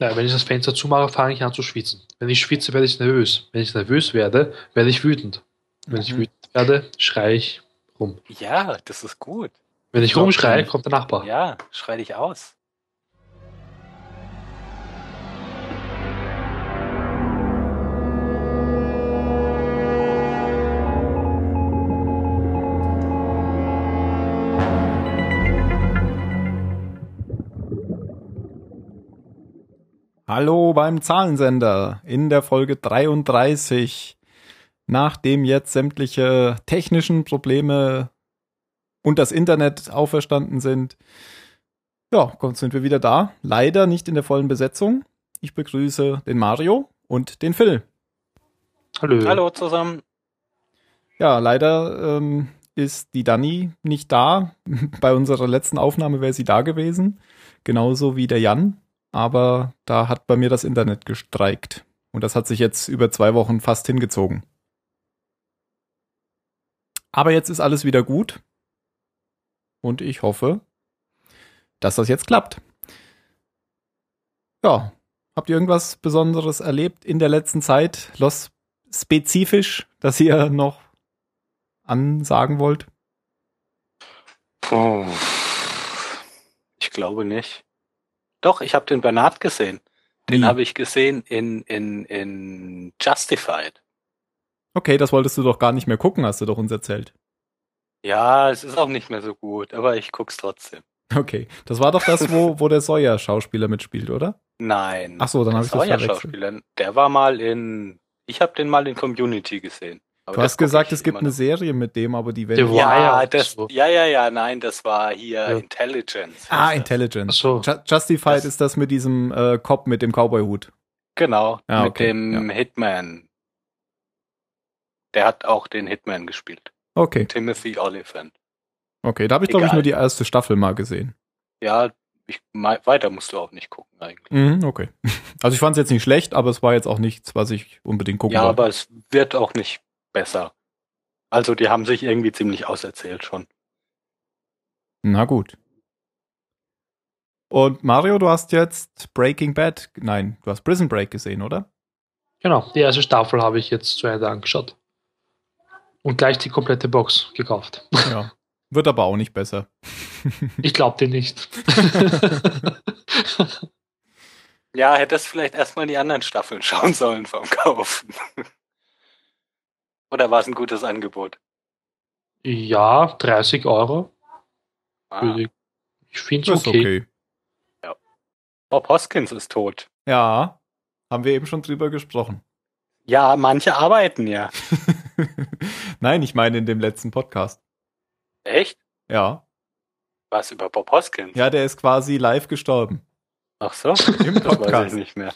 Ja, wenn ich das Fenster zumache, fange ich an zu schwitzen. Wenn ich schwitze, werde ich nervös. Wenn ich nervös werde, werde ich wütend. Wenn ich Mhm. wütend werde, schreie ich rum. Ja, das ist gut. Wenn ich rumschreie, kommt der Nachbar. Ja, schrei dich aus. Hallo beim Zahlensender in der Folge 33. Nachdem jetzt sämtliche technischen Probleme und das Internet auferstanden sind, ja, sind wir wieder da. Leider nicht in der vollen Besetzung. Ich begrüße den Mario und den Phil. Hallo. Hallo zusammen. Ja, leider ähm, ist die Dani nicht da. Bei unserer letzten Aufnahme wäre sie da gewesen. Genauso wie der Jan. Aber da hat bei mir das Internet gestreikt. Und das hat sich jetzt über zwei Wochen fast hingezogen. Aber jetzt ist alles wieder gut. Und ich hoffe, dass das jetzt klappt. Ja, habt ihr irgendwas Besonderes erlebt in der letzten Zeit? Los spezifisch, dass ihr noch ansagen wollt? Puh. Ich glaube nicht. Doch, ich habe den Bernard gesehen. Den Wie? habe ich gesehen in, in, in Justified. Okay, das wolltest du doch gar nicht mehr gucken, hast du doch uns erzählt. Ja, es ist auch nicht mehr so gut, aber ich guck's trotzdem. Okay, das war doch das, wo, wo der Sawyer-Schauspieler mitspielt, oder? Nein. Ach so, dann habe ich das verwechselt. Schauspieler, der war mal in, ich habe den mal in Community gesehen. Aber Du hast gesagt, es gibt eine noch. Serie mit dem, aber die werden. Ja, das, ja, ja, ja, nein, das war hier Ja. Intelligence. Ah. Intelligence. Ach so. Ju Justified Das- ist das mit diesem äh, Cop mit dem Cowboy-Hut. Genau, Ah, mit okay, dem Hitman. Der hat auch den Hitman gespielt. Okay, Timothy Oliphant. okay, da habe ich, glaube ich, nur die erste Staffel mal gesehen. Ja, ich, weiter musst du auch nicht gucken eigentlich. Mhm, okay. Also ich fand es jetzt nicht schlecht, aber es war jetzt auch nichts, was ich unbedingt gucken Ja, wollte. aber es wird auch nicht besser. Also die haben sich irgendwie ziemlich auserzählt schon. Na gut. Und Mario, du hast jetzt Breaking Bad, nein, du hast Prison Break gesehen, oder? Genau, die erste Staffel habe ich jetzt zu Ende angeschaut. Und gleich die komplette Box gekauft. Ja. Wird aber auch nicht besser. Ich glaube dir nicht. Ja, hättest vielleicht erstmal die anderen Staffeln schauen sollen vom Kaufen. Oder war es ein gutes Angebot? ja, 30 Euro. Ah, Ich, finde Das es ist okay. okay. Bob Hoskins ist tot. Ja, haben wir eben schon drüber gesprochen. Ja, manche arbeiten ja. Nein, ich meine in dem letzten Podcast. Echt? Ja. Was über Bob Hoskins? Ja, der ist quasi live gestorben. Ach so, Im das weiß ich Podcast. nicht mehr.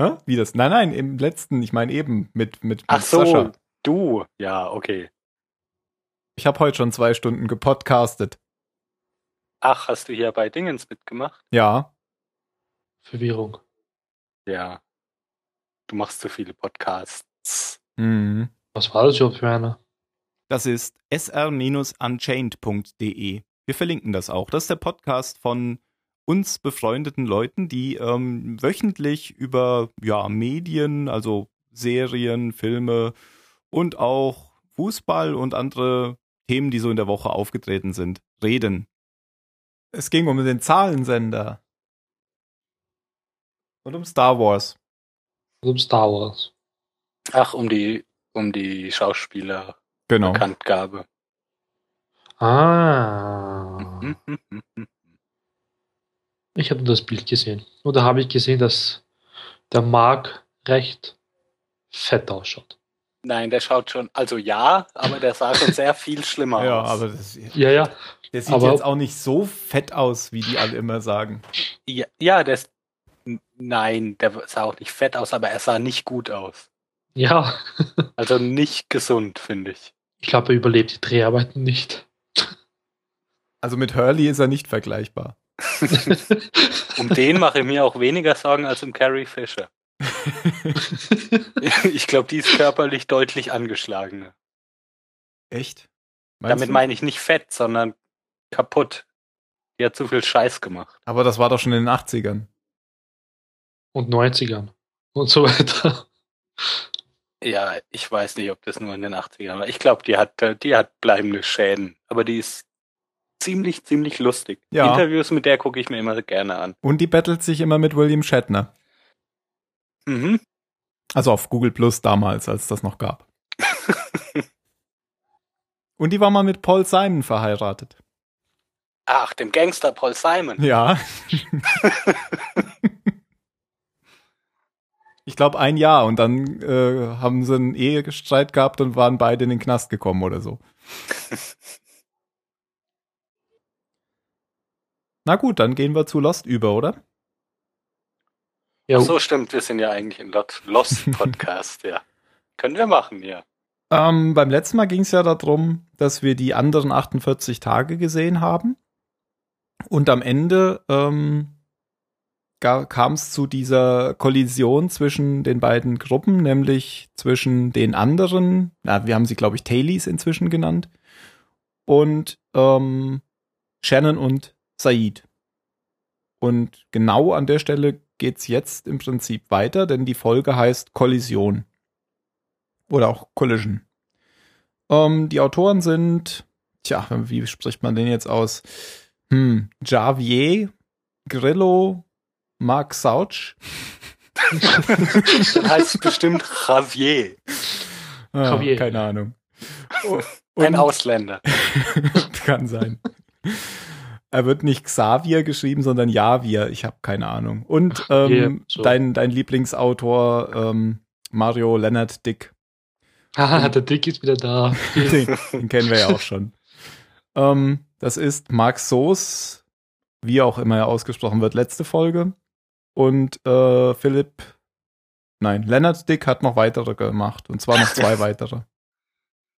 Hä? Wie das? Nein, nein, im letzten, ich meine eben mit, mit, mit Ach so, Sascha. du. Ja, okay. Ich habe heute schon zwei Stunden gepodcastet. Ach, hast du hier bei Dingens mitgemacht? Ja. Verwirrung. Ja. Du machst zu viele Podcasts. Mhm. Was war das überhaupt für einer? Das ist sr-unchained.de. Wir verlinken das auch. Das ist der Podcast von uns befreundeten Leuten, die ähm, wöchentlich über ja, Medien, also Serien, Filme und auch Fußball und andere Themen, die so in der Woche aufgetreten sind, reden. Es ging um den Zahlensender. Und um Star Wars. Und um Star Wars. Ach, um die, um die Schauspieler Genau. Bekanntgabe. Ah. Ich habe nur das Bild gesehen. Und da habe ich gesehen, dass der Mark recht fett ausschaut. Nein, der schaut schon, also ja, aber der sah schon sehr viel schlimmer Ja, aus. aber das, Ja, ja. der sieht Aber- jetzt auch nicht so fett aus, wie die alle immer sagen. Ja, ja, der ist, n- nein, der sah auch nicht fett aus, aber er sah nicht gut aus. Ja. Also nicht gesund, finde ich. Ich glaube, er überlebt die Dreharbeiten nicht. Also mit Hurley ist er nicht vergleichbar. Um den mache ich mir auch weniger Sorgen als um Carrie Fisher. Ich glaube, die ist körperlich deutlich angeschlagener. Echt? Meinst Damit meine ich nicht fett, sondern kaputt. Die hat zu viel Scheiß gemacht. Aber das war doch schon in den 80ern. und 90ern und so weiter. Ja, ich weiß nicht, ob das nur in den 80ern war. Ich glaube, die hat, die hat bleibende Schäden. Aber die ist ziemlich, ziemlich lustig. Ja. Interviews mit der gucke ich mir immer gerne an. Und die battelt sich immer mit William Shatner. Mhm. Also auf Google Plus damals, als das noch gab. Und die war mal mit Paul Simon verheiratet. Ach, dem Gangster Paul Simon. Ja. ich glaube ein Jahr und dann äh, haben sie einen Ehestreit gehabt und waren beide in den Knast gekommen oder so. Na gut, dann gehen wir zu Lost über, oder? Ja, so stimmt, wir sind ja eigentlich ein Lost Podcast, ja. Können wir machen, ja. Ähm, beim letzten Mal ging es ja darum, dass wir die anderen 48 Tage gesehen haben. Und am Ende ähm, kam es zu dieser Kollision zwischen den beiden Gruppen, nämlich zwischen den anderen, na, wir haben sie, glaube ich, Tailies inzwischen genannt, und ähm, Shannon und Said. Und genau an der Stelle geht's jetzt im Prinzip weiter, denn die Folge heißt Kollision. Oder auch Collision. Ähm, die Autoren sind, tja, wie spricht man den jetzt aus? Hm, Javier, Grillo, Mark Sauch. Dann heißt es bestimmt Javier, Ah, Javier. Keine Ahnung. ein Und- Ausländer. Kann sein. Er wird nicht Xavier geschrieben, sondern Javier. Ich habe keine Ahnung. Und ähm, Ja, so. dein, dein Lieblingsautor ähm, Mario Leonard Dick. Haha, der Dick ist wieder da. Den, den kennen wir ja auch schon. Ähm, das ist Mark Soos, wie auch immer er ausgesprochen wird, letzte Folge. Und äh, Philipp, nein, Leonard Dick hat noch weitere gemacht. Und zwar noch zwei weitere.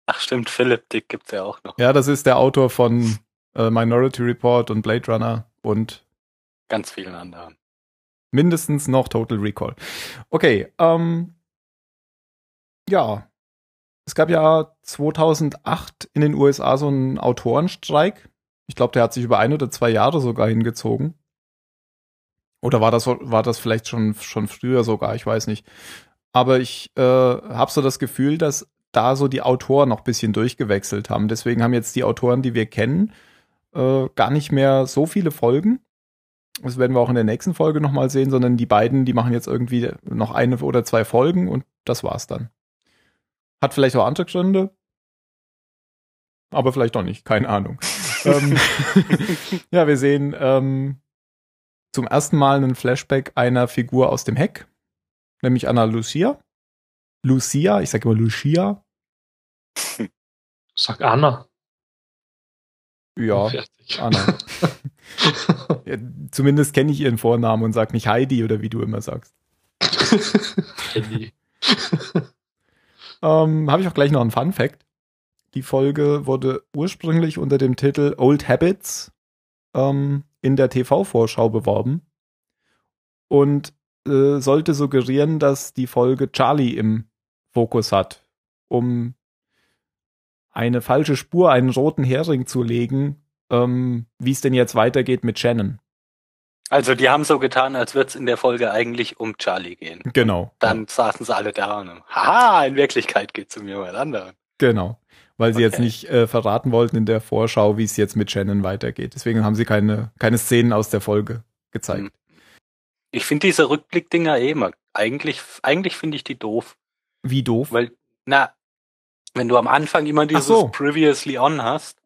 Ach stimmt, Philipp Dick gibt's ja auch noch. Ja, das ist der Autor von äh, Minority Report und Blade Runner und Ganz vielen anderen. mindestens noch Total Recall. Okay, ähm, ja. Es gab ja 2008 in den USA so einen Autorenstreik. Ich glaube, der hat sich über ein oder zwei Jahre sogar hingezogen. Oder war das, war das vielleicht schon, schon früher sogar? Ich weiß nicht. Aber ich äh, habe so das Gefühl, dass da so die Autoren noch ein bisschen durchgewechselt haben. Deswegen haben jetzt die Autoren, die wir kennen, äh, gar nicht mehr so viele Folgen. Das werden wir auch in der nächsten Folge nochmal sehen, sondern die beiden, die machen jetzt irgendwie noch eine oder zwei Folgen und das war's dann. Hat vielleicht auch andere Gründe, aber vielleicht auch nicht, keine Ahnung. ähm, ja, wir sehen ähm, zum ersten Mal einen Flashback einer Figur aus dem Heck, nämlich Anna Lucia. Lucia, ich sage immer Lucia. Sag Anna. Ja. Anna. ja, zumindest kenne ich ihren Vornamen und sag nicht Heidi oder wie du immer sagst. Handy. Ähm, Habe ich auch gleich noch einen Fun Fact. Die Folge wurde ursprünglich unter dem Titel Old Habits ähm, in der TV-Vorschau beworben und äh, sollte suggerieren, dass die Folge Charlie im Fokus hat, um eine falsche Spur, einen roten Hering zu legen, ähm, wie es denn jetzt weitergeht mit Shannon. Also die haben so getan, als würde es in der Folge eigentlich um Charlie gehen. Genau. Dann saßen sie alle da und haha, in Wirklichkeit geht's um jemand anderen. Genau. Weil sie jetzt Okay. nicht äh, verraten wollten in der Vorschau, wie es jetzt mit Shannon weitergeht. Deswegen haben sie keine, keine Szenen aus der Folge gezeigt. Hm. Ich finde diese Rückblickdinger eh immer, eigentlich, eigentlich finde ich die doof. Wie doof. Weil, na, wenn du am Anfang immer dieses so. Previously On hast,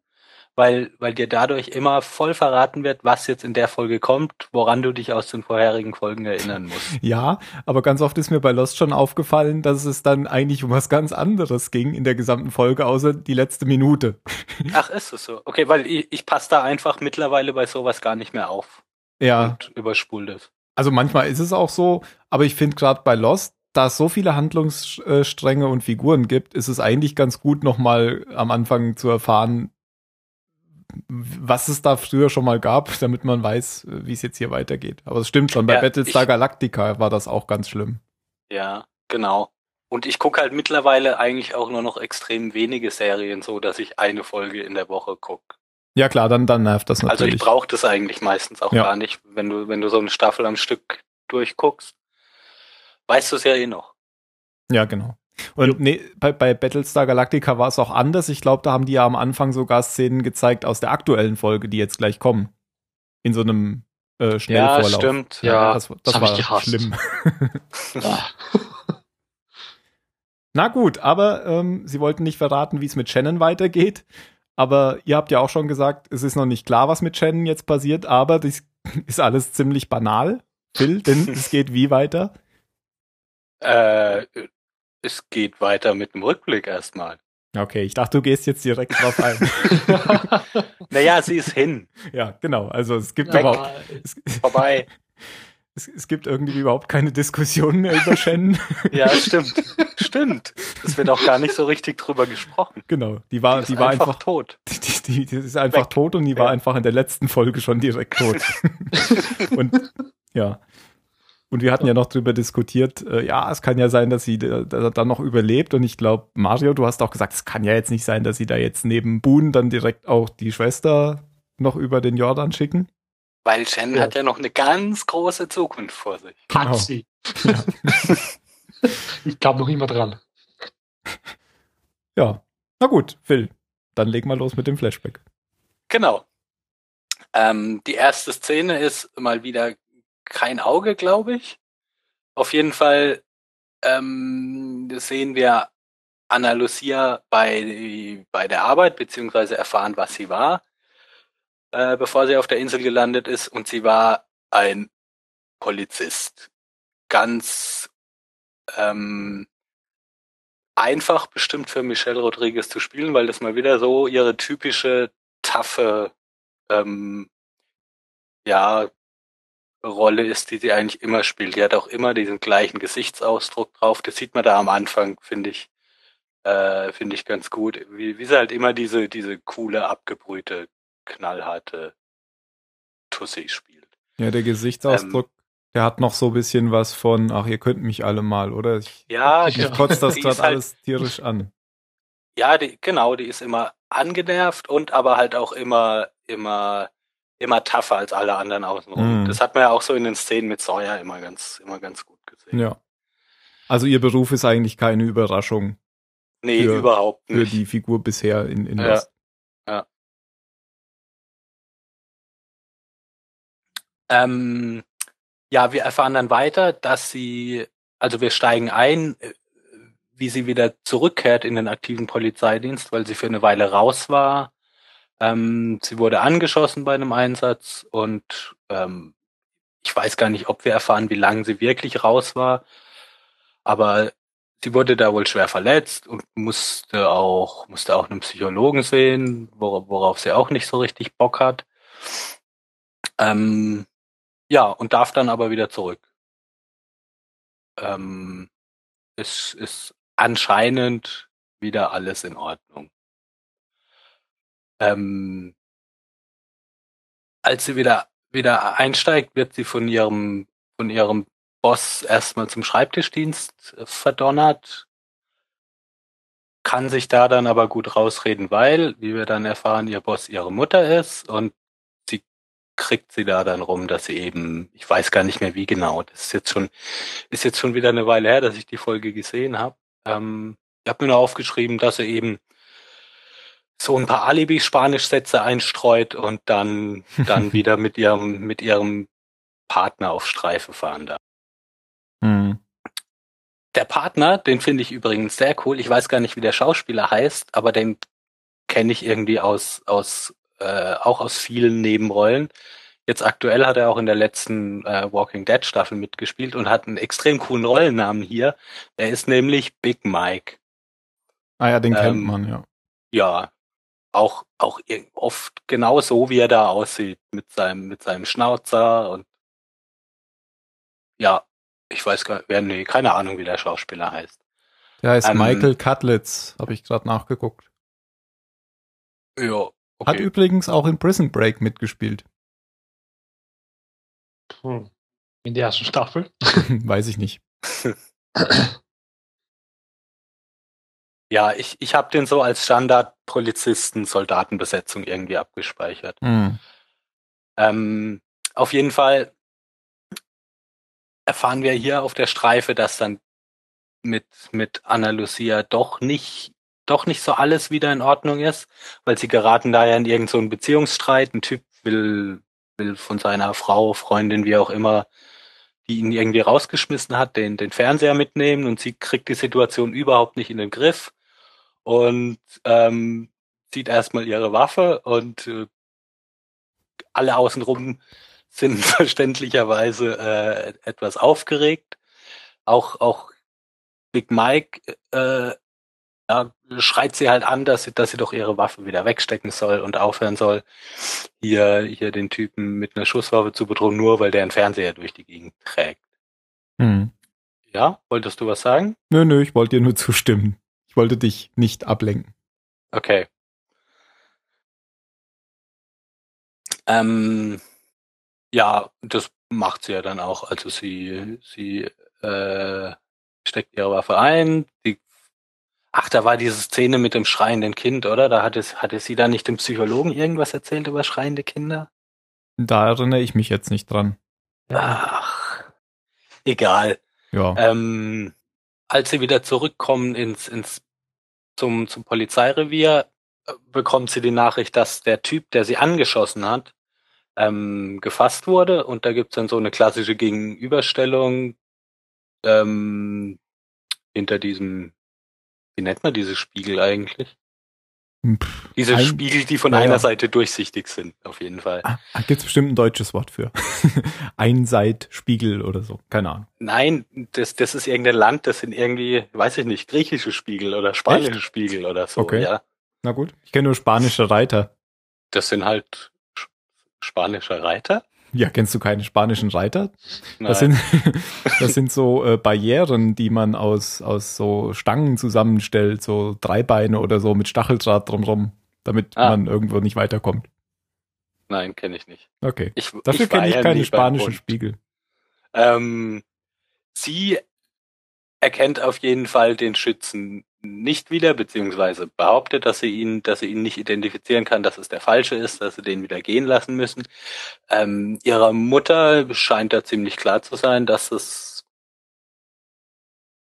weil, weil dir dadurch immer voll verraten wird, was jetzt in der Folge kommt, woran du dich aus den vorherigen Folgen erinnern musst. Ja, aber ganz oft ist mir bei Lost schon aufgefallen, dass es dann eigentlich um was ganz anderes ging in der gesamten Folge, außer die letzte Minute. Ach, ist es so? Okay, weil ich, ich passe da einfach mittlerweile bei sowas gar nicht mehr auf Ja, und überspul das. also manchmal ist es auch so, aber ich finde gerade bei Lost, da es so viele Handlungsstränge und Figuren gibt, ist es eigentlich ganz gut, nochmal am Anfang zu erfahren, was es da früher schon mal gab, damit man weiß, wie es jetzt hier weitergeht. Aber es stimmt schon, bei Ja, Battlestar Galactica war das auch ganz schlimm. Ja, genau. Und ich gucke halt mittlerweile eigentlich auch nur noch extrem wenige Serien, so dass ich eine Folge in der Woche gucke. Ja klar, dann, dann nervt das Also natürlich. ich brauche das eigentlich meistens auch Ja. gar nicht, wenn du, wenn du so eine Staffel am Stück durchguckst. Weißt du es ja eh noch. Ja, genau. Und nee, bei, bei Battlestar Galactica war es auch anders. Ich glaube, da haben die ja am Anfang sogar Szenen gezeigt aus der aktuellen Folge, die jetzt gleich kommen. In so einem äh, Schnellvorlauf. Ja, stimmt. Ja, das, das ich war schlimm. Na gut, aber ähm, sie wollten nicht verraten, wie es mit Shannon weitergeht. Aber ihr habt ja auch schon gesagt, es ist noch nicht klar, was mit Shannon jetzt passiert, aber das ist alles ziemlich banal, Phil, denn es geht wie weiter? Äh, es geht weiter mit dem Rückblick erstmal. Okay, ich dachte, du gehst jetzt direkt drauf ein. Naja, sie ist hin. ja, genau. Also es gibt Ja, überhaupt, es, Vorbei. es, es gibt irgendwie überhaupt keine Diskussion mehr über Shannon. Ja, stimmt. stimmt. Es wird auch gar nicht so richtig drüber gesprochen. genau, die war, Die, die, war einfach, einfach, tot. die, die, die ist einfach Weg. tot und die war Ja. einfach in der letzten Folge schon direkt tot. und ja. Und wir hatten ja noch drüber diskutiert, äh, ja, es kann ja sein, dass sie da, da, dann noch überlebt. Und ich glaube, Mario, du hast auch gesagt, es kann ja jetzt nicht sein, dass sie da jetzt neben Boone dann direkt auch die Schwester noch über den Jordan schicken. Weil Shannon Ja. hat ja noch eine ganz große Zukunft vor sich. Hat Genau. sie. Ja. ich glaube noch immer dran. Ja. Na gut, Phil, dann leg mal los mit dem Flashback. Genau. Ähm, die erste Szene ist mal wieder kein Auge, glaube ich. Auf jeden Fall ähm, sehen wir Anna Lucia bei, bei der Arbeit, beziehungsweise erfahren, was sie war, äh, bevor sie auf der Insel gelandet ist. Und sie war ein Polizist. Ganz ähm, einfach bestimmt für Michelle Rodriguez zu spielen, weil das mal wieder so ihre typische taffe ähm, ja, Rolle ist, die sie eigentlich immer spielt. Die hat auch immer diesen gleichen Gesichtsausdruck drauf. Das sieht man da am Anfang, finde ich, äh, finde ich ganz gut. Wie, wie sie halt immer diese, diese coole, abgebrühte, knallharte Tussi spielt. Ja, der Gesichtsausdruck, der hat noch so ein bisschen was von, ach, ihr könnt mich alle mal, oder? Ich, Ja, ich Ja. kotze das gerade halt- alles tierisch an. Ja, die, genau, die ist immer angenervt und aber halt auch immer, immer, immer tougher als alle anderen außenrum. Mhm. Das hat man ja auch so in den Szenen mit Sawyer immer ganz, immer ganz gut gesehen. Ja. Also ihr Beruf ist eigentlich keine Überraschung Nee, Für- überhaupt für nicht. die Figur bisher in, in Ja. Lost. Ähm, ja, wir erfahren dann weiter, dass sie, also wir steigen ein, äh, wie sie wieder zurückkehrt in den aktiven Polizeidienst, weil sie für eine Weile raus war. Ähm, sie wurde angeschossen bei einem Einsatz und ähm, ich weiß gar nicht, ob wir erfahren, wie lange sie wirklich raus war, aber sie wurde da wohl schwer verletzt und musste auch, musste auch einen Psychologen sehen, wor worauf sie auch nicht so richtig Bock hat. Ähm, ja, und darf dann aber wieder zurück. Ähm, es ist anscheinend wieder alles in Ordnung. Ähm, als sie wieder wieder einsteigt, wird sie von ihrem von ihrem Boss erstmal zum Schreibtischdienst äh, verdonnert, kann sich da dann aber gut rausreden, weil, wie wir dann erfahren, ihr Boss ihre Mutter ist und sie kriegt sie da dann rum, dass sie eben, ich weiß gar nicht mehr wie genau, das ist jetzt schon, ist jetzt schon wieder eine Weile her, dass ich die Folge gesehen habe. Ähm, ich habe mir nur aufgeschrieben, dass sie eben so ein paar Alibi-Spanisch-Sätze einstreut und dann, dann wieder mit ihrem, mit ihrem Partner auf Streife fahren darf. Hm. Der Partner, den finde ich übrigens sehr cool. Ich weiß gar nicht, wie der Schauspieler heißt, aber den kenne ich irgendwie aus, aus äh, auch aus vielen Nebenrollen. Jetzt aktuell hat er auch in der letzten äh, Walking Dead Staffel mitgespielt und hat einen extrem coolen Rollennamen hier. Er ist nämlich Big Mike. Ah ja, den kennt Ähm, man, ja. Ja, auch auch oft genau so, wie er da aussieht mit seinem mit seinem Schnauzer und ja, ich weiß gar, wer nee, keine Ahnung, wie der Schauspieler heißt. Der heißt ähm, Michael Cutlitz, habe ich gerade nachgeguckt. Ja, Hat okay. übrigens auch in Prison Break mitgespielt. Hm. In der ersten Staffel. Weiß ich nicht. Ja, ich, ich habe den so als Standard-Polizisten-Soldatenbesetzung irgendwie abgespeichert. Hm. Ähm, auf jeden Fall erfahren wir hier auf der Streife, dass dann mit, mit Anna Lucia doch nicht, doch nicht so alles wieder in Ordnung ist, weil sie geraten da ja in irgendeinen so Beziehungsstreit. Ein Typ will, will von seiner Frau, Freundin, wie auch immer, die ihn irgendwie rausgeschmissen hat, den, den Fernseher mitnehmen und sie kriegt die Situation überhaupt nicht in den Griff und ähm, zieht erstmal ihre Waffe und äh, alle außenrum sind verständlicherweise äh, etwas aufgeregt. Auch, auch Big Mike äh, ja, schreit sie halt an, dass sie, dass sie doch ihre Waffe wieder wegstecken soll und aufhören soll, hier, hier den Typen mit einer Schusswaffe zu bedrohen, nur weil der einen Fernseher durch die Gegend trägt. Hm. Ja, wolltest du was sagen? Nö, nö, ich wollte dir nur zustimmen. Ich wollte dich nicht ablenken. Okay. Ähm, ja, das macht sie ja dann auch. Also sie, sie äh, steckt ihre Waffe ein. Die, ach, da war diese Szene mit dem schreienden Kind, oder? Da hatte, hatte sie da nicht dem Psychologen irgendwas erzählt über schreiende Kinder? Da erinnere ich mich jetzt nicht dran. Ach, egal. Ja. Ähm, als sie wieder zurückkommen ins, ins zum, zum Polizeirevier, äh, bekommt sie die Nachricht, dass der Typ, der sie angeschossen hat, ähm, gefasst wurde. Und da gibt's dann so eine klassische Gegenüberstellung ähm, hinter diesem, wie nennt man diese Spiegel eigentlich? Pff, Diese ein- Spiegel, die von ja, einer. Seite durchsichtig sind, auf jeden Fall. Ah, gibt's bestimmt ein deutsches Wort für. Einseitspiegel oder so. Keine Ahnung. Nein, das, das ist irgendein Land, das sind irgendwie, weiß ich nicht, griechische Spiegel oder spanische Spiegel oder so, Okay. ja. Na gut. Ich kenne nur spanische Reiter. Das sind halt sch- spanische Reiter. Ja, kennst du keine spanischen Reiter? Nein. Das sind, das sind so äh, Barrieren, die man aus, aus so Stangen zusammenstellt, so Dreibeine oder so mit Stacheldraht drumrum, damit Ah. man irgendwo nicht weiterkommt. Nein, kenne ich nicht. Okay. Ich, Dafür ich kenne ich ja keine nie beim spanischen. Spiegel. Ähm, sie erkennt auf jeden Fall den Schützen nicht wieder, beziehungsweise behauptet, dass sie ihn, dass sie ihn nicht identifizieren kann, dass es der falsche ist, dass sie den wieder gehen lassen müssen. Ähm, ihrer Mutter scheint da ziemlich klar zu sein, dass es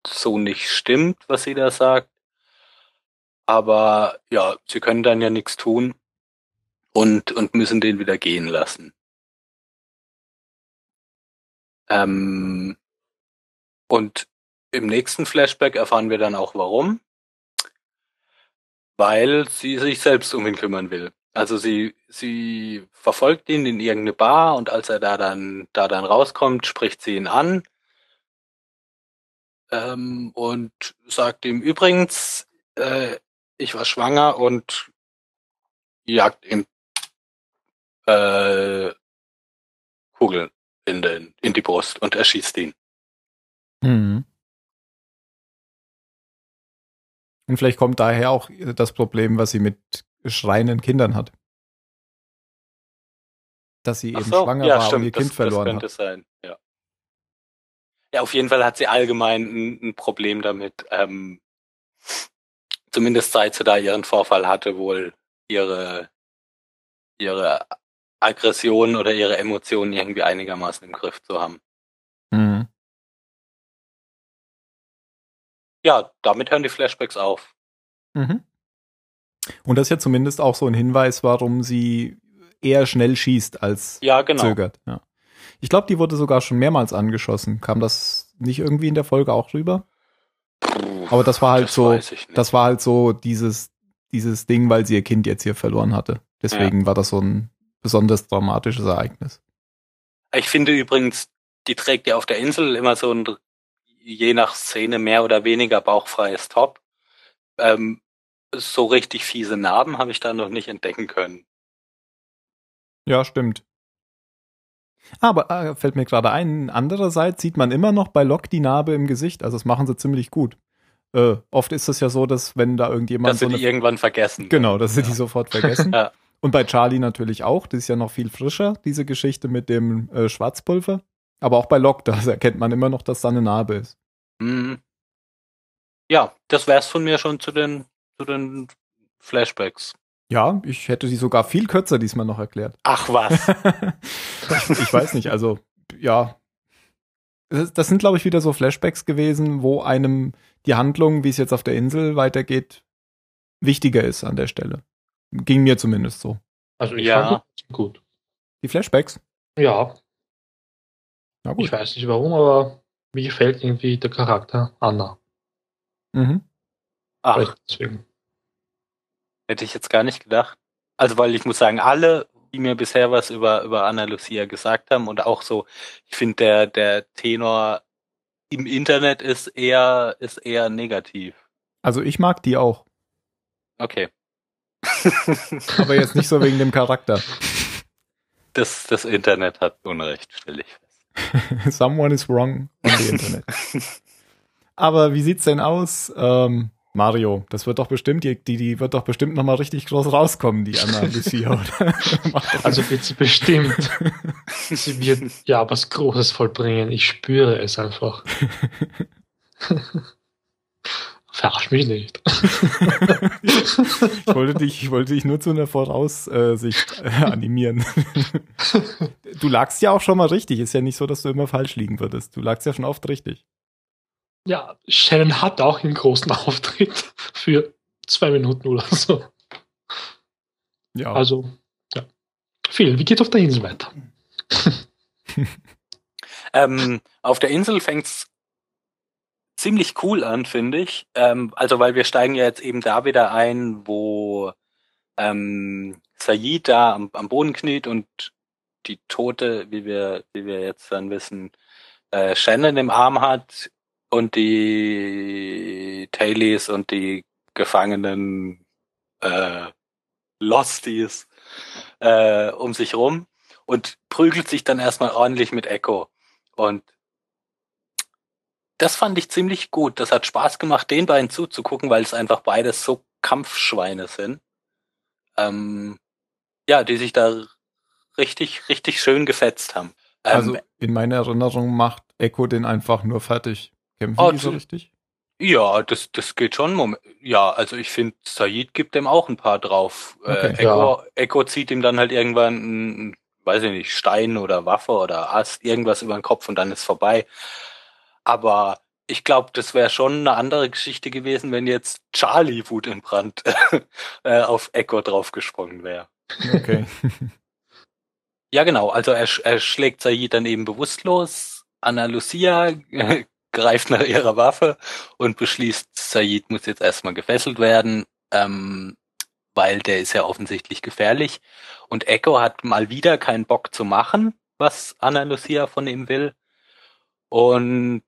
so nicht stimmt, was sie da sagt. Aber ja, sie können dann ja nichts tun und, und müssen den wieder gehen lassen. Ähm, und im nächsten Flashback erfahren wir dann auch warum. Weil sie sich selbst um ihn kümmern will. Also sie, sie verfolgt ihn in irgendeine Bar und als er da dann, da dann rauskommt, spricht sie ihn an. Ähm, und sagt ihm übrigens, äh, ich war schwanger und jagt ihm äh, Kugeln in, den, in die Brust und erschießt ihn. Mhm. Und vielleicht kommt daher auch das Problem, was sie mit schreienden Kindern hat. Dass sie Ach eben so, schwanger ja, war stimmt, und ihr das, Kind verloren das könnte hat. sein, ja. Ja, auf jeden Fall hat sie allgemein ein, ein Problem damit, ähm, zumindest seit sie da ihren Vorfall hatte, wohl ihre, ihre Aggression oder ihre Emotionen irgendwie einigermaßen im Griff zu haben. Mhm. Ja, damit hören die Flashbacks auf. Mhm. Und das ist ja zumindest auch so ein Hinweis, warum sie eher schnell schießt als Ja, genau. zögert. Ja. Ich glaube, die wurde sogar schon mehrmals angeschossen. Kam das nicht irgendwie in der Folge auch rüber? Puh, Aber das war halt das so, das war halt so dieses, dieses Ding, weil sie ihr Kind jetzt hier verloren hatte. Deswegen war das so ein besonders dramatisches Ereignis. Ich finde übrigens, die trägt ja auf der Insel immer so ein, je nach Szene mehr oder weniger bauchfreies Top. Ähm, so richtig fiese Narben habe ich da noch nicht entdecken können. Ja, stimmt. Aber äh, fällt mir gerade ein, andererseits sieht man immer noch bei Locke die Narbe im Gesicht. Also das machen sie ziemlich gut. Äh, oft ist es ja so, dass wenn da irgendjemand Dass sie so die eine, irgendwann vergessen. Genau, dass sie Ja. die sofort vergessen. Ja. Und bei Charlie natürlich auch. Das ist ja noch viel frischer, diese Geschichte mit dem äh, Schwarzpulver. Aber auch bei Locke, da erkennt man immer noch, dass da eine Narbe ist. Mhm. Ja, das wär's von mir schon zu den, zu den Flashbacks. Ja, ich hätte die sogar viel kürzer diesmal noch erklärt. Ach was. ich weiß nicht, also ja, das, das sind, glaube ich, wieder so Flashbacks gewesen, wo einem die Handlung, wie es jetzt auf der Insel weitergeht, wichtiger ist an der Stelle. Ging mir zumindest so. Also ich Ja. fand das gut. Die Flashbacks? Ja. Ich weiß nicht warum, aber mir gefällt irgendwie der Charakter Anna. Mhm. Ach, Vielleicht deswegen. hätte ich jetzt gar nicht gedacht. Also, weil ich muss sagen, alle, die mir bisher was über, über Anna Lucia gesagt haben und auch so, ich finde, der, der Tenor im Internet ist eher, ist eher negativ. Also ich mag die auch. Okay. Aber jetzt nicht so wegen dem Charakter. das, das Internet hat Unrecht, stelle ich fest. Someone is wrong on the Internet. Aber wie sieht's denn aus? Ähm, Mario, das wird doch bestimmt, die, die, die wird doch bestimmt nochmal richtig groß rauskommen, die Anna Lucia, oder? Also bitte bestimmt. Sie wird ja was Großes vollbringen. Ich spüre es einfach. Verarsch mich nicht. ich, wollte dich, ich wollte dich nur zu einer Voraussicht äh, animieren. du lagst ja auch schon mal richtig. Ist ja nicht so, dass du immer falsch liegen würdest. Du lagst ja schon oft richtig. Ja, Shannon hat auch einen großen Auftritt für zwei Minuten oder so. Ja. Also, ja. Phil, wie geht auf der Insel weiter? Ähm, auf der Insel fängt's ziemlich cool an, finde ich. Ähm, also, weil wir steigen ja jetzt eben da wieder ein, wo ähm, Sayid da am, am Boden kniet und die Tote, wie wir, wie wir jetzt dann wissen, äh, Shannon im Arm hat und die Tailies und die Gefangenen äh, Losties äh, um sich rum und prügelt sich dann erstmal ordentlich mit Echo. Und das fand ich ziemlich gut. Das hat Spaß gemacht, den beiden zuzugucken, weil es einfach beides so Kampfschweine sind. Ähm, ja, die sich da richtig, richtig schön gefetzt haben. Ähm, also in meiner Erinnerung macht Echo den einfach nur fertig. Kämpfen Oh, die so richtig? Ja, das, das geht schon. Moment. Ja, also ich finde, Said gibt dem auch ein paar drauf. Okay. Äh, Echo, Echo zieht ihm dann halt irgendwann, einen, weiß ich nicht, Stein oder Waffe oder Ast, irgendwas über den Kopf und dann ist vorbei. Aber ich glaube, das wäre schon eine andere Geschichte gewesen, wenn jetzt Charlie Wut in Brand äh, auf Echo draufgesprungen wäre. Okay. Ja, genau. Also er, er schlägt Said dann eben bewusstlos. Anna Lucia äh, greift nach ihrer Waffe und beschließt, Said muss jetzt erstmal gefesselt werden, ähm, weil der ist ja offensichtlich gefährlich. Und Echo hat mal wieder keinen Bock zu machen, was Anna Lucia von ihm will. Und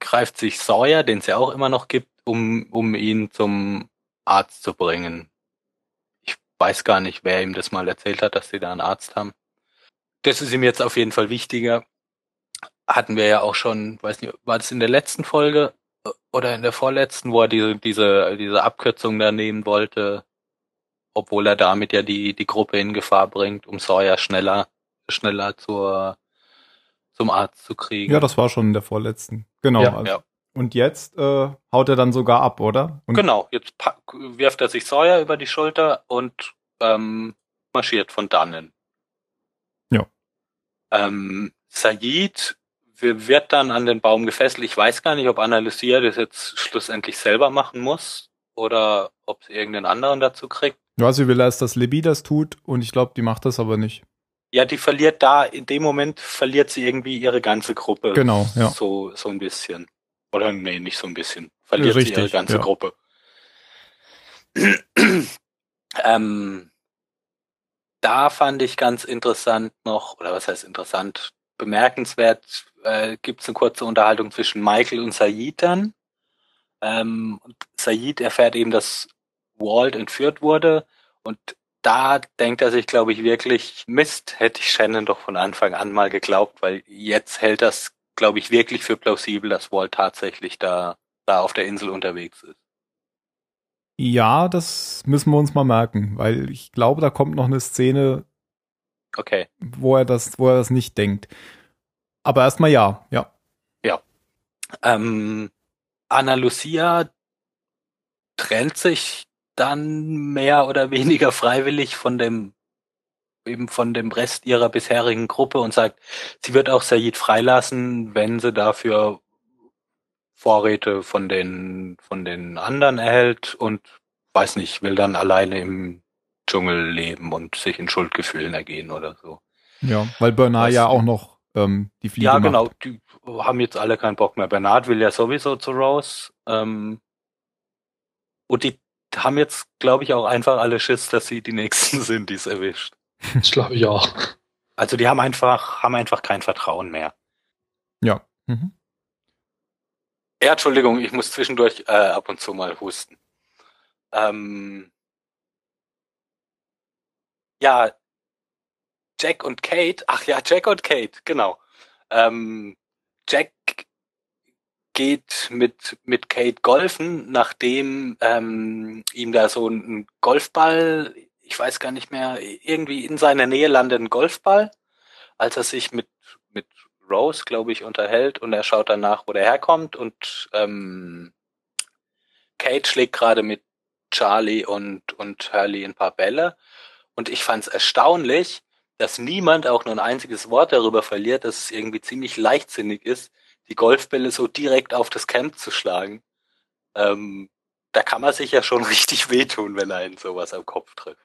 greift sich Sawyer, den es ja auch immer noch gibt, um, um ihn zum Arzt zu bringen ich weiß gar nicht, wer ihm das mal erzählt hat, dass sie da einen Arzt haben. Das ist ihm jetzt auf jeden Fall wichtiger. Hatten wir ja auch schon, weiß nicht, war das in der letzten Folge äh, oder in der vorletzten, wo er diese, diese, diese Abkürzung da nehmen wollte, obwohl er damit ja die, die Gruppe in Gefahr bringt, um Sawyer schneller, schneller zur, zum Arzt zu kriegen. ja, das war schon in der vorletzten. Genau. Ja, also. ja. Und jetzt äh, haut er dann sogar ab, oder? Und Genau, jetzt wirft er sich Sawyer über die Schulter und ähm, marschiert von dannen. Ja. Ähm, Sayid w- wird dann an den Baum gefesselt. Ich weiß gar nicht, ob Anna Lucia das jetzt schlussendlich selber machen muss oder ob sie irgendeinen anderen dazu kriegt. Ja, sie will erst, dass Libby das tut und ich glaube, die macht das aber nicht. Ja, die verliert da, in dem Moment verliert sie irgendwie ihre ganze Gruppe. Genau, ja. So, so ein bisschen. Oder nee, nicht so ein bisschen. Verliert Richtig, sie ihre ganze ja. Gruppe. ähm, da fand ich ganz interessant noch, oder was heißt interessant, bemerkenswert, äh, gibt es eine kurze Unterhaltung zwischen Michael und Sayid dann. Ähm, und Sayid erfährt eben, dass Walt entführt wurde und da denkt er sich, glaube ich, wirklich, Mist, hätte ich Shannon doch von Anfang an mal geglaubt, weil jetzt hält das, glaube ich, wirklich für plausibel, dass Walt tatsächlich da, da auf der Insel unterwegs ist. Ja, das müssen wir uns mal merken, weil ich glaube, da kommt noch eine Szene, Okay. wo er das, wo er das nicht denkt. Aber erstmal ja, ja. Ähm, Anna Lucia trennt sich dann mehr oder weniger freiwillig von dem eben von dem Rest ihrer bisherigen Gruppe und sagt, sie wird auch Said freilassen, wenn sie dafür Vorräte von den, von den anderen erhält und weiß nicht, will dann alleine im Dschungel leben und sich in Schuldgefühlen ergehen oder so. Ja, weil Bernard das, ja auch noch ähm, die Fliege Ja, genau, die haben jetzt alle keinen Bock mehr. Bernard will ja sowieso zu Rose. Ähm, und die haben jetzt, glaube ich, auch einfach alle Schiss, dass sie die Nächsten sind, die es erwischt. Das glaube ich auch. Also die haben einfach, haben einfach kein Vertrauen mehr. Ja. Mhm. Ja, Entschuldigung, ich muss zwischendurch äh, ab und zu mal husten. Ähm, ja, Jack und Kate, ach ja, Jack und Kate, genau. Ähm, Jack geht mit, mit Kate golfen, nachdem ähm, ihm da so ein Golfball, ich weiß gar nicht mehr, irgendwie in seiner Nähe landet ein Golfball, als er sich mit, mit Rose, glaube ich, unterhält und er schaut danach, wo der herkommt und ähm, Kate schlägt gerade mit Charlie und, und Hurley ein paar Bälle. Und ich fand es erstaunlich, dass niemand auch nur ein einziges Wort darüber verliert, dass es irgendwie ziemlich leichtsinnig ist, die Golfbälle so direkt auf das Camp zu schlagen. Ähm, da kann man sich ja schon richtig wehtun, wenn einen sowas am Kopf trifft.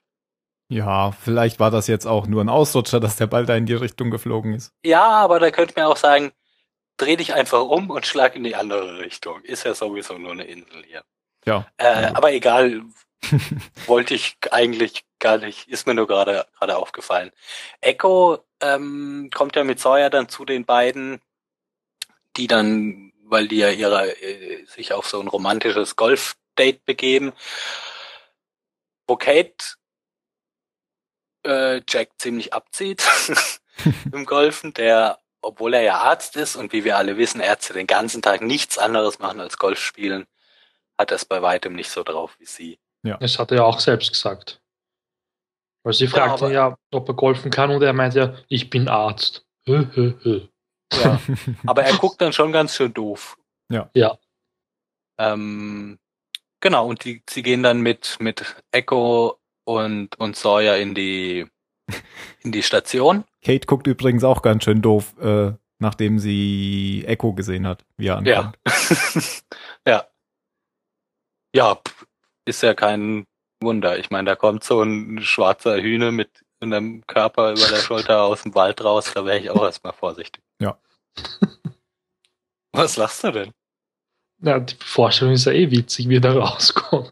Ja, vielleicht war das jetzt auch nur ein Ausrutscher, dass der Ball da in die Richtung geflogen ist. Ja, aber da könnte man auch sagen, dreh dich einfach um und schlag in die andere Richtung. Ist ja sowieso nur eine Insel hier. Ja. Äh, aber egal, wollte ich eigentlich gar nicht, ist mir nur gerade gerade aufgefallen. Echo ähm, kommt ja mit Sawyer dann zu den beiden, die dann, weil die ja ihre äh, sich auf so ein romantisches Golfdate begeben, wo Kate äh, Jack ziemlich abzieht im Golfen, der, obwohl er ja Arzt ist und wie wir alle wissen, Ärzte den ganzen Tag nichts anderes machen als Golf spielen, hat das bei weitem nicht so drauf wie sie. Ja. Das hat er ja auch selbst gesagt. Weil sie fragte ja, ja, ob er golfen kann und er meinte ja, ich bin Arzt. Ja. Aber er guckt dann schon ganz schön doof. Ja. Ja. Ähm, genau, und die, sie gehen dann mit, mit Echo und, und Sawyer in die, in die Station. Kate guckt übrigens auch ganz schön doof, äh, nachdem sie Echo gesehen hat, wie er ankommt. Ja. ja. Ja, ist ja kein Wunder. Ich meine, da kommt so ein schwarzer Hühne mit einem Körper über der Schulter aus dem Wald raus, da wäre ich auch erstmal vorsichtig. Ja. Was lachst du denn? Na, die Vorstellung ist ja eh witzig, wie er da rauskommt.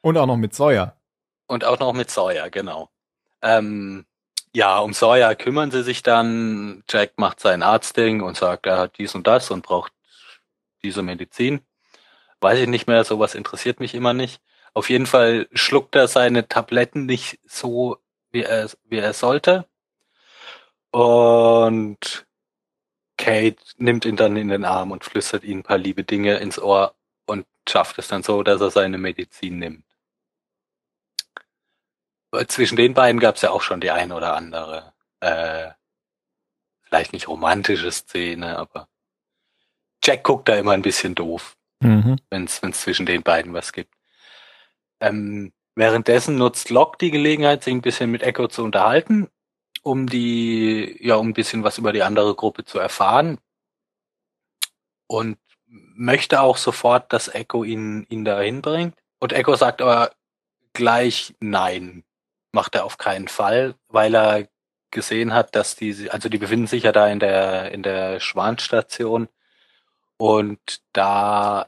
Und auch noch mit Sawyer. Und auch noch mit Sawyer, genau. Ähm, ja, um Sawyer kümmern sie sich dann. Jack macht sein Arztding und sagt, er hat dies und das und braucht diese Medizin weiß ich nicht mehr, sowas interessiert mich immer nicht. Auf jeden Fall schluckt er seine Tabletten nicht so, wie er, wie er sollte. Und Kate nimmt ihn dann in den Arm und flüstert ihm ein paar liebe Dinge ins Ohr und schafft es dann so, dass er seine Medizin nimmt. Zwischen den beiden gab es ja auch schon die ein oder andere, äh, vielleicht nicht romantische Szene, aber Jack guckt da immer ein bisschen doof mhm. wenn es zwischen den beiden was gibt. Ähm, währenddessen nutzt Locke die Gelegenheit, sich ein bisschen mit Echo zu unterhalten, um die, ja, um ein bisschen was über die andere Gruppe zu erfahren. Und möchte auch sofort, dass Echo ihn, ihn dahin bringt. Und Echo sagt aber gleich nein, macht er auf keinen Fall, weil er gesehen hat, dass die, also die befinden sich ja da in der, in der Schwanstation und da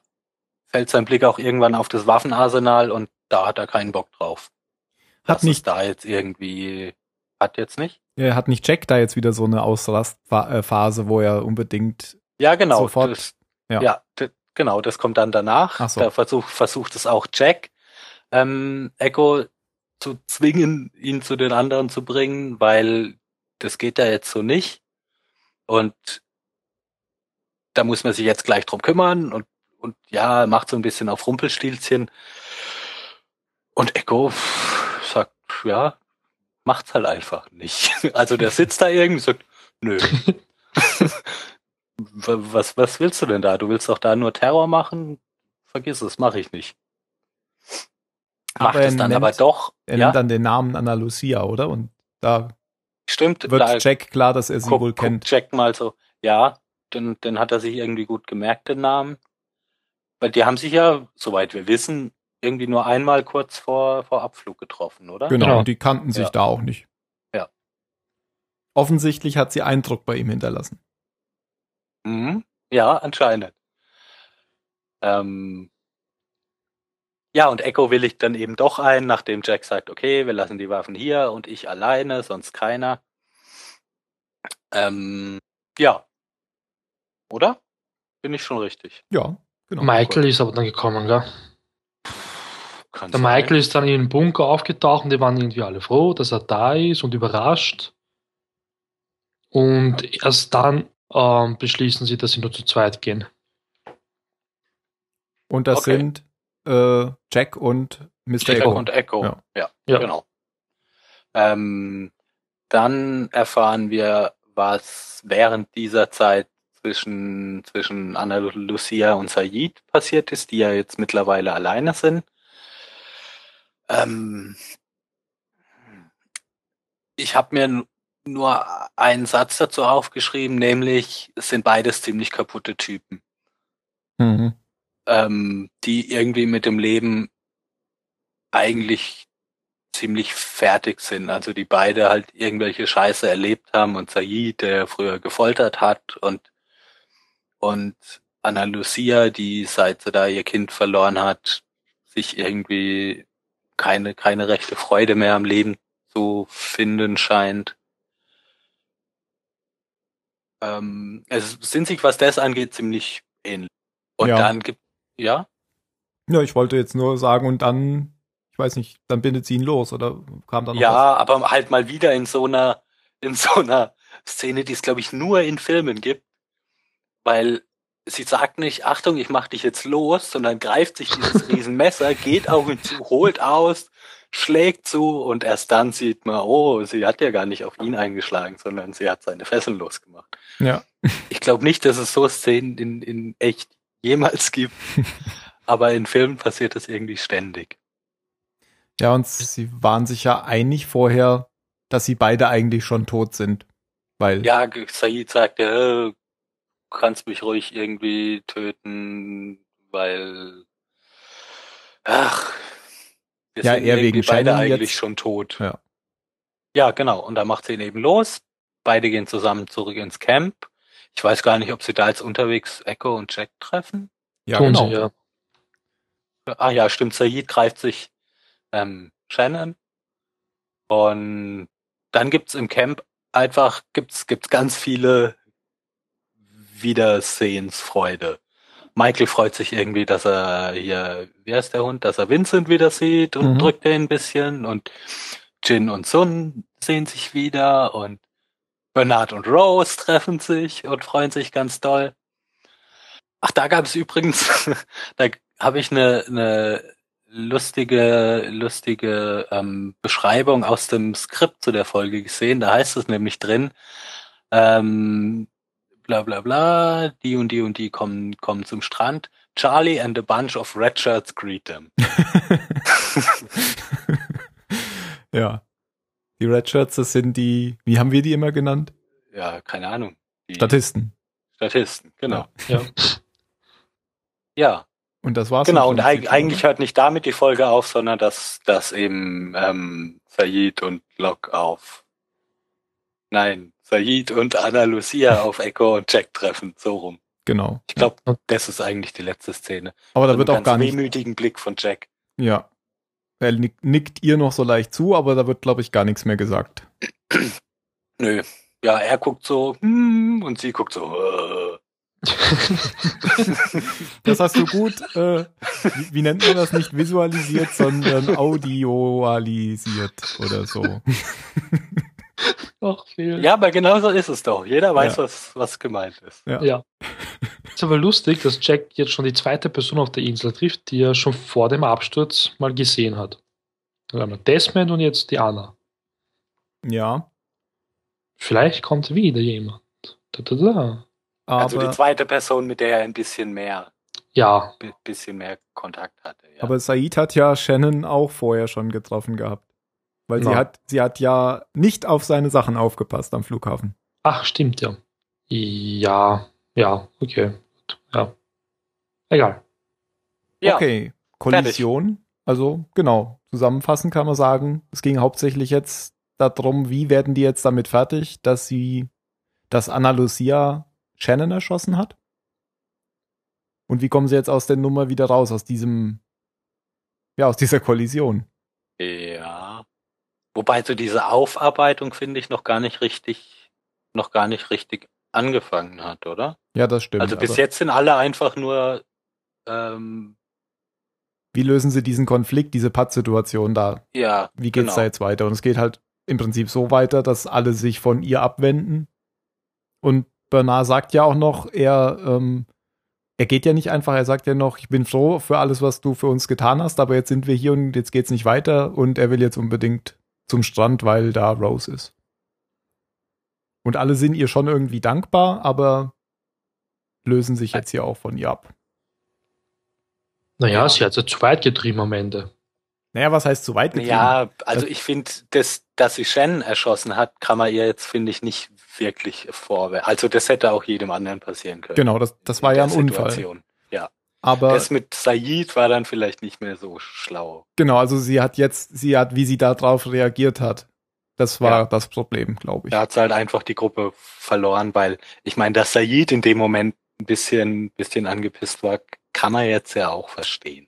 fällt sein Blick auch irgendwann auf das Waffenarsenal und da hat er keinen Bock drauf. Hat nicht da jetzt irgendwie hat jetzt nicht. Er hat nicht Jack da jetzt wieder so eine Ausrastphase, wo er unbedingt ja genau sofort das, ja, ja genau das kommt dann danach. Ach so. Da versucht versucht es auch Jack ähm, Echo zu zwingen, ihn zu den anderen zu bringen, weil das geht ja jetzt so nicht und da muss man sich jetzt gleich drum kümmern und und ja, macht so ein bisschen auf Rumpelstilzchen. Und Echo sagt, ja, macht's halt einfach nicht. Also der sitzt da irgendwie und sagt, nö. was, was willst du denn da? Du willst doch da nur Terror machen? Vergiss es, mache ich nicht. macht Aber er es dann nennt- aber doch. Er ja, nennt dann den Namen Anna Lucia, oder? Und da stimmt. wird da Jack klar, dass er sie guck- wohl kennt. Jack mal so, ja, dann, dann hat er sich irgendwie gut gemerkt, den Namen. Weil die haben sich ja, soweit wir wissen, irgendwie nur einmal kurz vor, vor Abflug getroffen, oder? Genau, Genau. und die kannten sich Ja. da auch nicht. Ja. Offensichtlich hat sie Eindruck bei ihm hinterlassen. Mhm. Ja, anscheinend. Ähm, ja, und Echo willigt dann eben doch ein, nachdem Jack sagt, okay, wir lassen die Waffen hier und ich alleine, sonst keiner. Ähm, ja. Oder? Bin ich schon richtig? Ja, genau. Michael ist aber dann gekommen, gell? Kann Der sein. Michael ist dann in den Bunker aufgetaucht und die waren irgendwie alle froh, dass er da ist und überrascht. Und erst dann ähm, beschließen sie, dass sie nur zu zweit gehen. Und das Okay. sind äh, Jack und Mr. Jack Echo. und Echo. Ja. Ja, Ja. genau. Ähm, dann erfahren wir, was während dieser Zeit zwischen, zwischen Anna Lucia und Sayid passiert ist, die ja jetzt mittlerweile alleine sind. Ähm, ich habe mir nur einen Satz dazu aufgeschrieben, nämlich es sind beides ziemlich kaputte Typen Mhm. ähm, die irgendwie mit dem Leben eigentlich ziemlich fertig sind. Also die beide halt irgendwelche Scheiße erlebt haben und Said, der früher gefoltert hat und und Anna Lucia, die seit sie da ihr Kind verloren hat, sich irgendwie keine keine rechte Freude mehr am Leben zu finden scheint. Ähm, es sind sich, was das angeht, ziemlich ähnlich. Und Ja. dann gibt ja, Ja, ich wollte jetzt nur sagen, und dann, ich weiß nicht, dann bindet sie ihn los oder kam da noch ja, was? aber halt mal wieder in so einer, in so einer Szene, die es glaube ich nur in Filmen gibt, weil sie sagt nicht, Achtung, ich mach dich jetzt los, sondern greift sich dieses Riesenmesser, geht auf ihn zu, holt aus, schlägt zu und erst dann sieht man, oh, sie hat ja gar nicht auf ihn eingeschlagen, sondern sie hat seine Fesseln losgemacht. Ja. Ich glaube nicht, dass es so Szenen in, in echt jemals gibt, aber in Filmen passiert das irgendwie ständig. Ja, und sie waren sich ja einig vorher, dass sie beide eigentlich schon tot sind. Weil, Ja, Said sagte, äh, kannst mich ruhig irgendwie töten, weil ach, wir Ja, sind er irgendwie wegen beide Shannon eigentlich jetzt. schon tot. Ja. Ja, genau. Und dann macht sie ihn eben los. Beide gehen zusammen zurück ins Camp. Ich weiß gar nicht, ob sie da jetzt unterwegs Echo und Jack treffen. ja, Tun genau. sie, ja. Ah ja, stimmt. Said greift sich ähm, Shannon. Und dann gibt's im Camp einfach, gibt's, gibt's ganz viele Wiedersehensfreude. Michael freut sich irgendwie, dass er hier, wie heißt der Hund, dass er Vincent wieder sieht und Mhm. drückt ihn ein bisschen und Jin und Sun sehen sich wieder und Bernard und Rose treffen sich und freuen sich ganz doll. Ach, da gab es übrigens, da habe ich eine, eine lustige, lustige ähm, Beschreibung aus dem Skript zu der Folge gesehen. Da heißt es nämlich drin, ähm, bla bla bla, die und die und die kommen, kommen zum Strand. Charlie and a bunch of red shirts greet them. ja. Die Red Shirts, das sind die, wie haben wir die immer genannt? Ja, keine Ahnung. Die Statisten. Statisten, genau. ja. Ja, Und das war's. genau. Und eig eigentlich hört nicht damit die Folge auf, sondern dass, dass eben ähm, Said und Locke auf. Nein, Said und Anna Lucia auf Echo und Jack treffen. So rum. Genau. Ich glaube, das ist eigentlich die letzte Szene. Aber da So wird auch gar nicht, wehmütigen Blick von Jack. ja. Er nick, nickt ihr noch so leicht zu, aber da wird, glaube ich, gar nichts mehr gesagt. Nö. Ja, er guckt so, hm, und sie guckt so, äh. Das hast du gut, äh, wie, wie nennt man das nicht visualisiert, sondern audioalisiert oder so. Ach, viel. Ja, aber genau so ist es doch. Jeder weiß, Ja. was, was gemeint ist. Ja. Ja. Ist aber lustig, dass Jack jetzt schon die zweite Person auf der Insel trifft, die er schon vor dem Absturz mal gesehen hat. Also einmal Desmond und jetzt die Anna. Ja, Vielleicht kommt wieder jemand. Da, da, da. aber also die zweite Person, mit der er ein bisschen mehr Ja. Bisschen mehr Kontakt hatte. Ja. Aber Said hat ja Shannon auch vorher schon getroffen gehabt. Weil sie Ja. hat, sie hat ja nicht auf seine Sachen aufgepasst am Flughafen. Ach, stimmt, ja. Ja, ja, okay. Ja. Egal. ja. Okay, Kollision. Also genau, zusammenfassend kann man sagen, es ging hauptsächlich jetzt darum, wie werden die jetzt damit fertig, dass sie, dass Anna Lucia Shannon erschossen hat? Und wie kommen sie jetzt aus der Nummer wieder raus, aus diesem, ja, aus dieser Kollision? Ja. Wobei so diese Aufarbeitung finde ich noch gar nicht richtig, noch gar nicht richtig angefangen hat, oder? Ja, das stimmt. also bis aber jetzt sind alle einfach nur ähm, Wie lösen sie diesen Konflikt, diese Pattsituation da? ja, Wie geht's genau. da jetzt weiter? Und es geht halt im Prinzip so weiter, dass alle sich von ihr abwenden. Und Bernard sagt ja auch noch, er, ähm, er geht ja nicht einfach, er sagt ja noch, ich bin froh für alles, was du für uns getan hast, aber jetzt sind wir hier und jetzt geht's nicht weiter und er will jetzt unbedingt zum Strand, weil da Rose ist. Und alle sind ihr schon irgendwie dankbar, aber lösen sich jetzt hier auch von ihr ab. Naja, Ja. sie hat ja zu weit getrieben am Ende. Naja, was heißt zu weit getrieben? Ja, also Das- ich finde, dass, dass sie Shannon erschossen hat, kann man ihr jetzt, finde ich, nicht wirklich vorwerfen. Also das hätte auch jedem anderen passieren können. Genau, das, das war ja ein der Unfall. Aber Das mit Said war dann vielleicht nicht mehr so schlau. Genau, also sie hat jetzt, sie hat, wie sie darauf reagiert hat, das war Ja. das Problem, glaube ich. Da hat sie halt einfach die Gruppe verloren, weil ich meine, dass Said in dem Moment ein bisschen, bisschen angepisst war, kann man jetzt ja auch verstehen.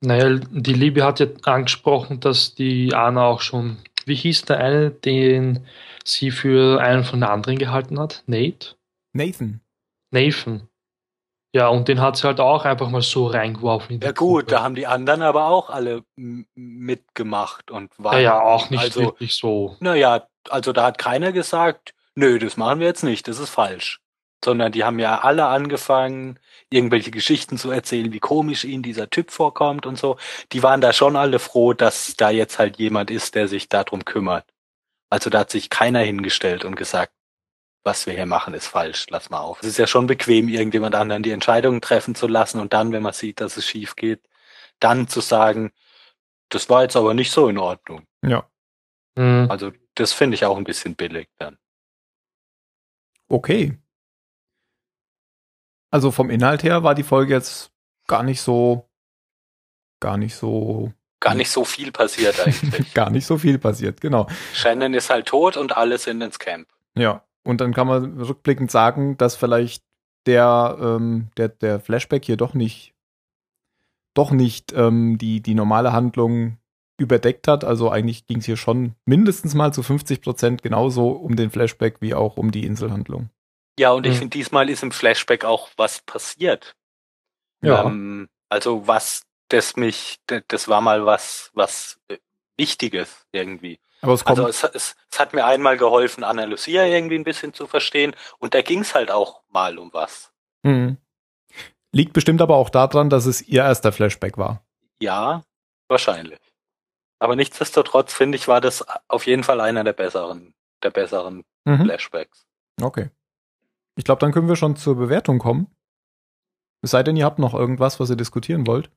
Naja, die Liebe hat ja angesprochen, dass die Anna auch schon, wie hieß der eine, den sie für einen von den anderen gehalten hat? Nate? Nathan. Nathan. Ja, und den hat sie halt auch einfach mal so reingeworfen. Ja gut, Gruppe. da haben die anderen aber auch alle mitgemacht und waren Ja, ja, auch nicht also wirklich so. Naja, also da hat keiner gesagt, nö, das machen wir jetzt nicht, das ist falsch. Sondern die haben ja alle angefangen, irgendwelche Geschichten zu erzählen, wie komisch ihnen dieser Typ vorkommt und so. Die waren da schon alle froh, dass da jetzt halt jemand ist, der sich darum kümmert. Also da hat sich keiner hingestellt und gesagt, was wir hier machen, ist falsch, lass mal auf. Es ist ja schon bequem, irgendjemand anderen die Entscheidungen treffen zu lassen und dann, wenn man sieht, dass es schief geht, dann zu sagen, das war jetzt aber nicht so in Ordnung. Ja, Hm. Also das finde ich auch ein bisschen billig dann. okay. Also vom Inhalt her war die Folge jetzt gar nicht so, gar nicht so, Gar nicht so viel passiert eigentlich. gar nicht so viel passiert, genau. Shannon ist halt tot und alle sind ins Camp. Ja, und dann kann man rückblickend sagen, dass vielleicht der, ähm, der, der Flashback hier doch nicht, doch nicht ähm, die, die normale Handlung überdeckt hat. Also eigentlich ging es hier schon mindestens mal zu 50 Prozent genauso um den Flashback wie auch um die Inselhandlung. Ja, und ich Mhm. finde, diesmal ist im Flashback auch was passiert. Ja, Ähm, also was, das mich, das war mal was, was äh, Wichtiges irgendwie. Aber es kommt, Also es, es, es hat mir einmal geholfen, Anna Lucia irgendwie ein bisschen zu verstehen und da ging es halt auch mal um was. Mhm. Liegt bestimmt aber auch daran, dass es ihr erster Flashback war. Ja, wahrscheinlich. Aber nichtsdestotrotz finde ich, war das auf jeden Fall einer der besseren, der besseren Mhm. Flashbacks. Okay. Ich glaube, dann können wir schon zur Bewertung kommen. Es sei denn, ihr habt noch irgendwas, was ihr diskutieren wollt.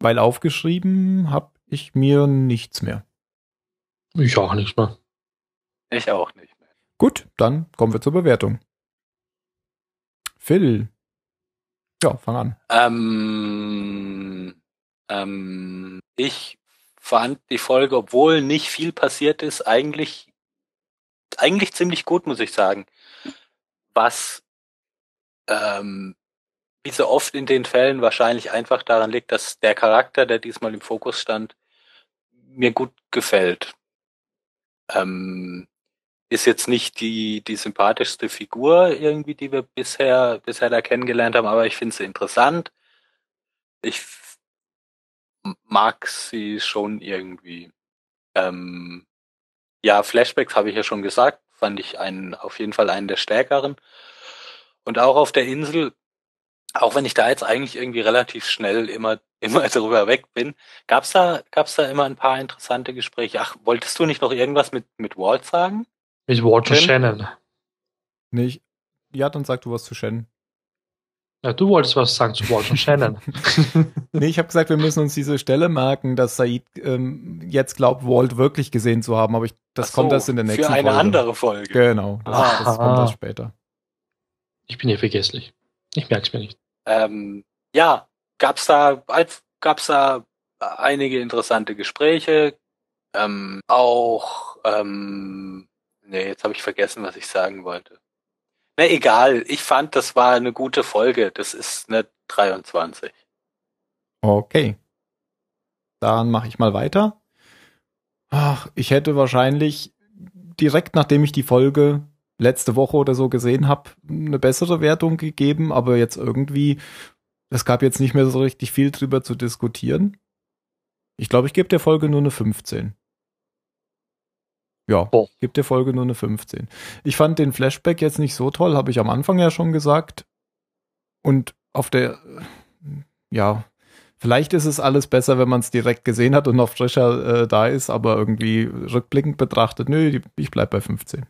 Weil aufgeschrieben habe ich mir nichts mehr. Ich auch nicht mehr. Ich auch nicht mehr. Gut, dann kommen wir zur Bewertung. Phil. Ja, fang an. Ähm, ähm, ich fand die Folge, obwohl nicht viel passiert ist, eigentlich, eigentlich ziemlich gut, muss ich sagen. Was, ähm, wie so oft in den Fällen wahrscheinlich einfach daran liegt, dass der Charakter, der diesmal im Fokus stand, mir gut gefällt. Ähm, ist jetzt nicht die, die sympathischste Figur irgendwie, die wir bisher, bisher da kennengelernt haben, aber ich finde sie interessant. Ich mag sie schon irgendwie. Ähm, ja, Flashbacks habe ich ja schon gesagt, fand ich einen, auf jeden Fall einen der stärkeren. Und auch auf der Insel, auch wenn ich da jetzt eigentlich irgendwie relativ schnell immer, immer drüber weg bin, gab's da, gab's da immer ein paar interessante Gespräche. Ach, wolltest du nicht noch irgendwas mit, mit Walt sagen? Mit Walt und Tim? Shannon. Nee, ich, ja, dann sag du was zu Shen. Ja, du wolltest was sagen zu Walt und Shannon. nee, ich habe gesagt, wir müssen uns diese Stelle merken, dass Said ähm, jetzt glaubt, Walt wirklich gesehen zu haben, aber ich, das so, kommt erst in der nächsten Für eine Folge. andere Folge. Genau, das, Ah. das kommt erst später. Ich bin hier vergesslich. Ich merk's mir nicht. Ähm, ja, gab's da, gab's da einige interessante Gespräche. Ähm, auch, ähm, nee, jetzt habe ich vergessen, was ich sagen wollte. Na egal, ich fand, das war eine gute Folge. Das ist eine 23. Okay. Dann mache ich mal weiter. Ach, ich hätte wahrscheinlich direkt nachdem ich die Folge letzte Woche oder so gesehen habe, eine bessere Wertung gegeben, aber jetzt irgendwie, es gab jetzt nicht mehr so richtig viel drüber zu diskutieren. Ich glaube, ich gebe der Folge nur eine 15. Ja, Oh. ich gebe der Folge nur eine 15. Ich fand den Flashback jetzt nicht so toll, habe ich am Anfang ja schon gesagt. Und auf der, ja, vielleicht ist es alles besser, wenn man es direkt gesehen hat und noch frischer äh, da ist, aber irgendwie rückblickend betrachtet, nö, ich bleib bei 15.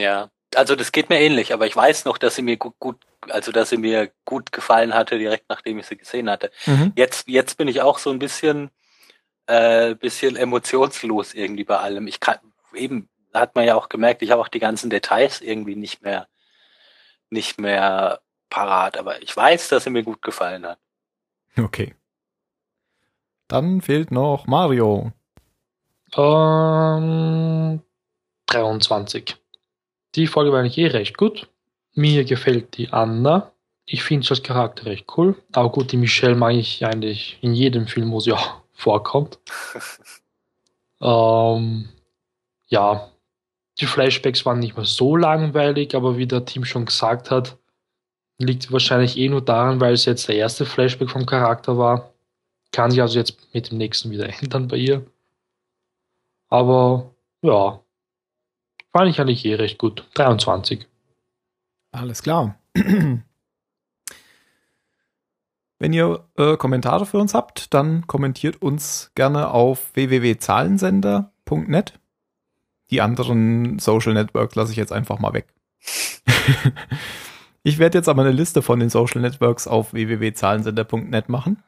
Ja, also das geht mir ähnlich, aber ich weiß noch, dass sie mir gut, gut also dass sie mir gut gefallen hatte, direkt nachdem ich sie gesehen hatte. Jetzt, jetzt bin ich auch so ein bisschen, äh, bisschen emotionslos irgendwie bei allem. Ich kann, eben, hat man ja auch gemerkt, ich habe auch die ganzen Details irgendwie nicht mehr, nicht mehr parat, aber ich weiß, dass sie mir gut gefallen hat. Okay. Dann fehlt noch Mario. Ähm, 23. Die Folge war eigentlich eh recht gut. Mir gefällt die Anna. Ich finde sie als Charakter recht cool. Aber gut, die Michelle mag ich eigentlich in jedem Film, wo sie auch vorkommt. ähm, ja, die Flashbacks waren nicht mehr so langweilig, aber wie der Team schon gesagt hat, liegt wahrscheinlich eh nur daran, weil es jetzt der erste Flashback vom Charakter war. Kann sich also jetzt mit dem nächsten wieder ändern bei ihr. Aber ja, fand ich eigentlich eh recht gut. 23. Alles klar. Wenn ihr äh, Kommentare für uns habt, dann kommentiert uns gerne auf www.zahlensender.net. Die anderen Social Networks lasse ich jetzt einfach mal weg. ich werde jetzt aber eine Liste von den Social Networks auf www.zahlensender.net machen.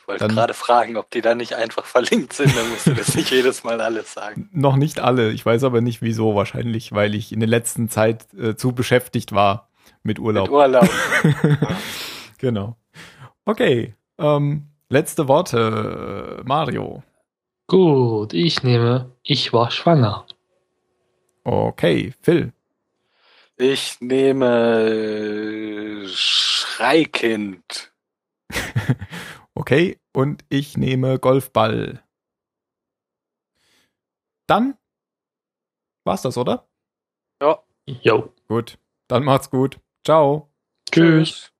Ich wollte Dann- gerade fragen, ob die da nicht einfach verlinkt sind, dann musst du das nicht jedes Mal alles sagen. Noch nicht alle. Ich weiß aber nicht wieso. Wahrscheinlich, weil ich in der letzten Zeit äh, zu beschäftigt war mit Urlaub. Mit Urlaub. genau. Okay. Ähm, letzte Worte, äh, Mario. Gut, ich nehme, ich war schwanger. Okay, Phil. Ich nehme Schreikind. Okay, und ich nehme Golfball. Dann war's das, oder? Ja. Jo. Gut. Dann macht's gut. Ciao. Tschüss.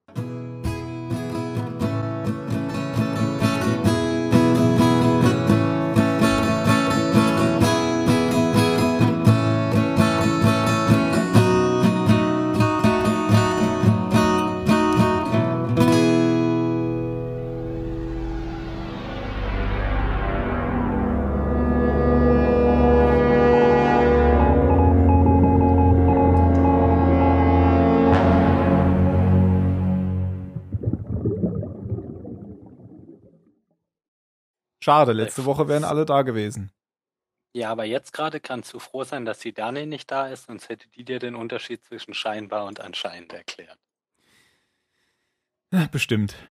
Schade, letzte Woche wären alle da gewesen. Ja, aber jetzt gerade kannst du froh sein, dass die Dani nicht da ist, sonst hätte die dir den Unterschied zwischen scheinbar und anscheinend erklärt. Bestimmt.